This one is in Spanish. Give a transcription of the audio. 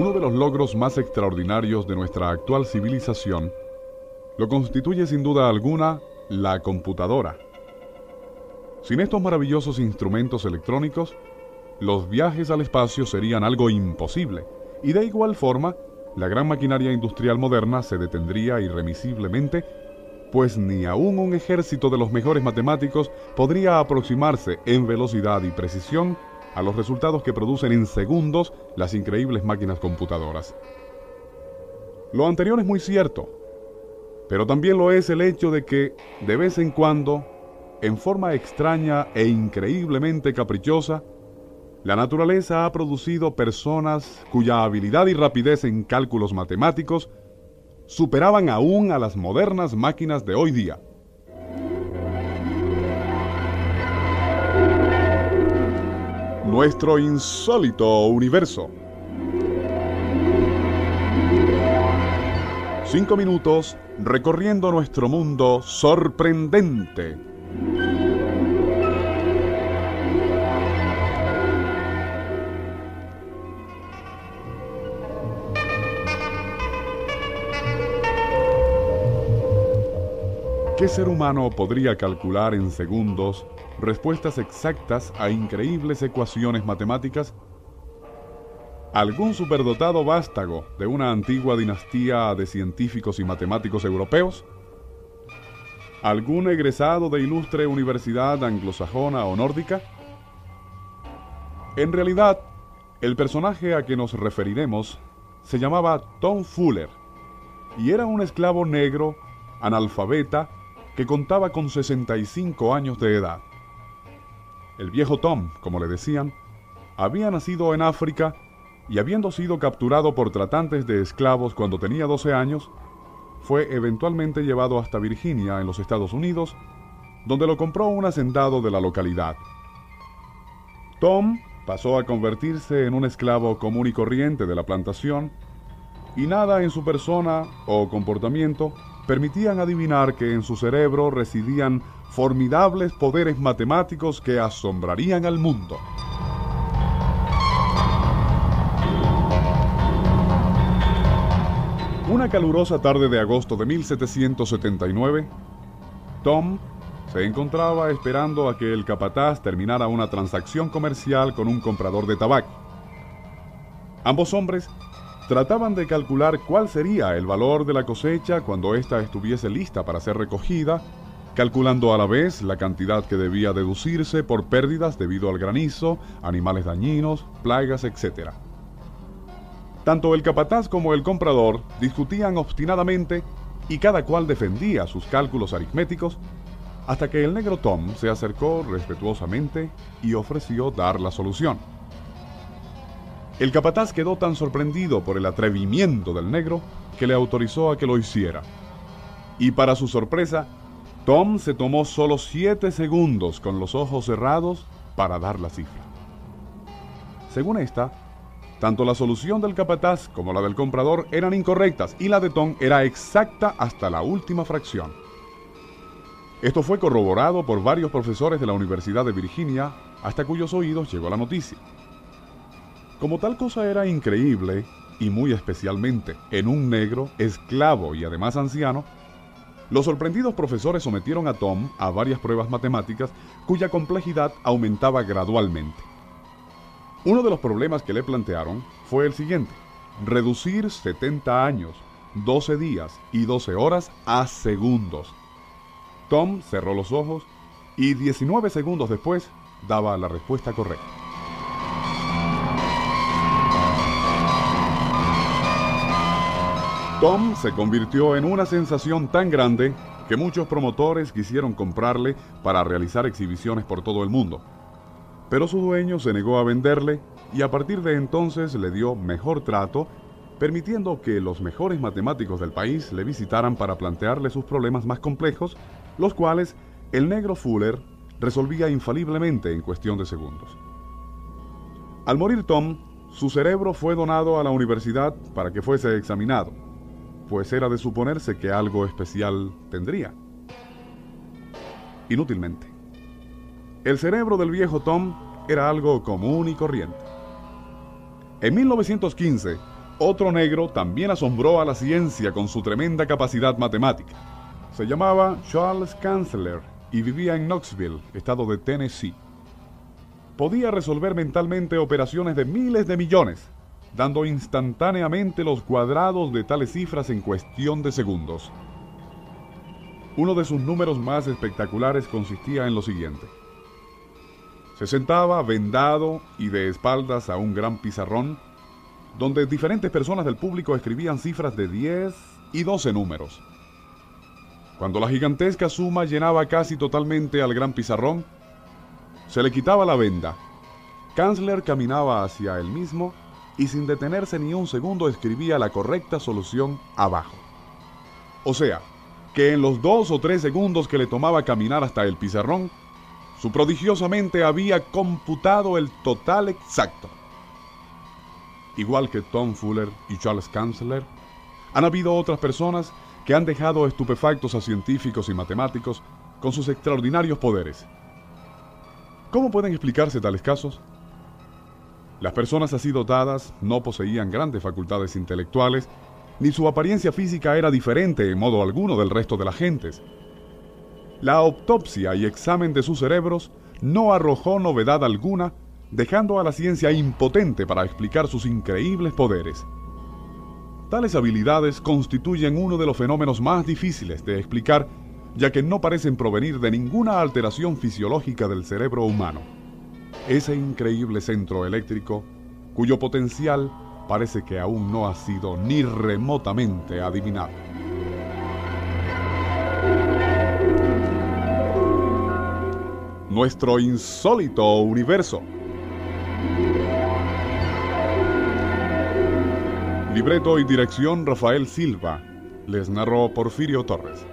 Uno de los logros más extraordinarios de nuestra actual civilización lo constituye sin duda alguna la computadora. Sin estos maravillosos instrumentos electrónicos, los viajes al espacio serían algo imposible, y de igual forma, la gran maquinaria industrial moderna se detendría irremisiblemente, pues ni aún un ejército de los mejores matemáticos podría aproximarse en velocidad y precisión a los resultados que producen en segundos las increíbles máquinas computadoras. Lo anterior es muy cierto, pero también lo es el hecho de que, de vez en cuando, en forma extraña e increíblemente caprichosa, la naturaleza ha producido personas cuya habilidad y rapidez en cálculos matemáticos superaban aún a las modernas máquinas de hoy día. Nuestro insólito universo. Cinco minutos recorriendo nuestro mundo sorprendente. ¿Qué ser humano podría calcular en segundos respuestas exactas a increíbles ecuaciones matemáticas? ¿Algún superdotado vástago de una antigua dinastía de científicos y matemáticos europeos? ¿Algún egresado de ilustre universidad anglosajona o nórdica? En realidad, el personaje a que nos referiremos se llamaba Tom Fuller y era un esclavo negro, analfabeta, que contaba con 65 años de edad. El viejo Tom, como le decían, había nacido en África y habiendo sido capturado por tratantes de esclavos cuando tenía 12 años, fue eventualmente llevado hasta Virginia, en los Estados Unidos, donde lo compró un hacendado de la localidad. Tom pasó a convertirse en un esclavo común y corriente de la plantación, y nada en su persona o comportamiento permitían adivinar que en su cerebro residían formidables poderes matemáticos que asombrarían al mundo. Una calurosa tarde de agosto de 1779, Tom se encontraba esperando a que el capataz terminara una transacción comercial con un comprador de tabaco. Ambos hombres trataban de calcular cuál sería el valor de la cosecha cuando ésta estuviese lista para ser recogida, calculando a la vez la cantidad que debía deducirse por pérdidas debido al granizo, animales dañinos, plagas, etc. Tanto el capataz como el comprador discutían obstinadamente y cada cual defendía sus cálculos aritméticos hasta que el negro Tom se acercó respetuosamente y ofreció dar la solución. El capataz quedó tan sorprendido por el atrevimiento del negro que le autorizó a que lo hiciera. Y para su sorpresa, Tom se tomó solo 7 segundos con los ojos cerrados para dar la cifra. Según esta, tanto la solución del capataz como la del comprador eran incorrectas y la de Tom era exacta hasta la última fracción. Esto fue corroborado por varios profesores de la Universidad de Virginia, hasta cuyos oídos llegó la noticia. Como tal cosa era increíble, y muy especialmente en un negro, esclavo y además anciano, los sorprendidos profesores sometieron a Tom a varias pruebas matemáticas cuya complejidad aumentaba gradualmente. Uno de los problemas que le plantearon fue el siguiente, reducir 70 años, 12 días y 12 horas a segundos. Tom cerró los ojos y 19 segundos después daba la respuesta correcta. Tom se convirtió en una sensación tan grande que muchos promotores quisieron comprarle para realizar exhibiciones por todo el mundo. Pero su dueño se negó a venderle y a partir de entonces le dio mejor trato, permitiendo que los mejores matemáticos del país le visitaran para plantearle sus problemas más complejos, los cuales el negro Fuller resolvía infaliblemente en cuestión de segundos. Al morir Tom, su cerebro fue donado a la universidad para que fuese examinado pues era de suponerse que algo especial tendría. Inútilmente. El cerebro del viejo Tom era algo común y corriente. En 1915, otro negro también asombró a la ciencia con su tremenda capacidad matemática. Se llamaba Charles Kanzler y vivía en Knoxville, estado de Tennessee. Podía resolver mentalmente operaciones de miles de millones, dando instantáneamente los cuadrados de tales cifras en cuestión de segundos. Uno de sus números más espectaculares consistía en lo siguiente. Se sentaba vendado y de espaldas a un gran pizarrón, donde diferentes personas del público escribían cifras de 10 y 12 números. Cuando la gigantesca suma llenaba casi totalmente al gran pizarrón, se le quitaba la venda. Kanzler caminaba hacia él mismo y sin detenerse ni un segundo escribía la correcta solución abajo. O sea, que en los dos o tres segundos que le tomaba caminar hasta el pizarrón, su prodigiosamente había computado el total exacto. Igual que Tom Fuller y Charles Kanzler, han habido otras personas que han dejado estupefactos a científicos y matemáticos con sus extraordinarios poderes. ¿Cómo pueden explicarse tales casos? Las personas así dotadas no poseían grandes facultades intelectuales, ni su apariencia física era diferente en modo alguno del resto de las gentes. La autopsia y examen de sus cerebros no arrojó novedad alguna, dejando a la ciencia impotente para explicar sus increíbles poderes. Tales habilidades constituyen uno de los fenómenos más difíciles de explicar, ya que no parecen provenir de ninguna alteración fisiológica del cerebro humano ese increíble centro eléctrico cuyo potencial parece que aún no ha sido ni remotamente adivinado. Nuestro insólito universo. Libreto y dirección Rafael Silva. Les narró Porfirio Torres.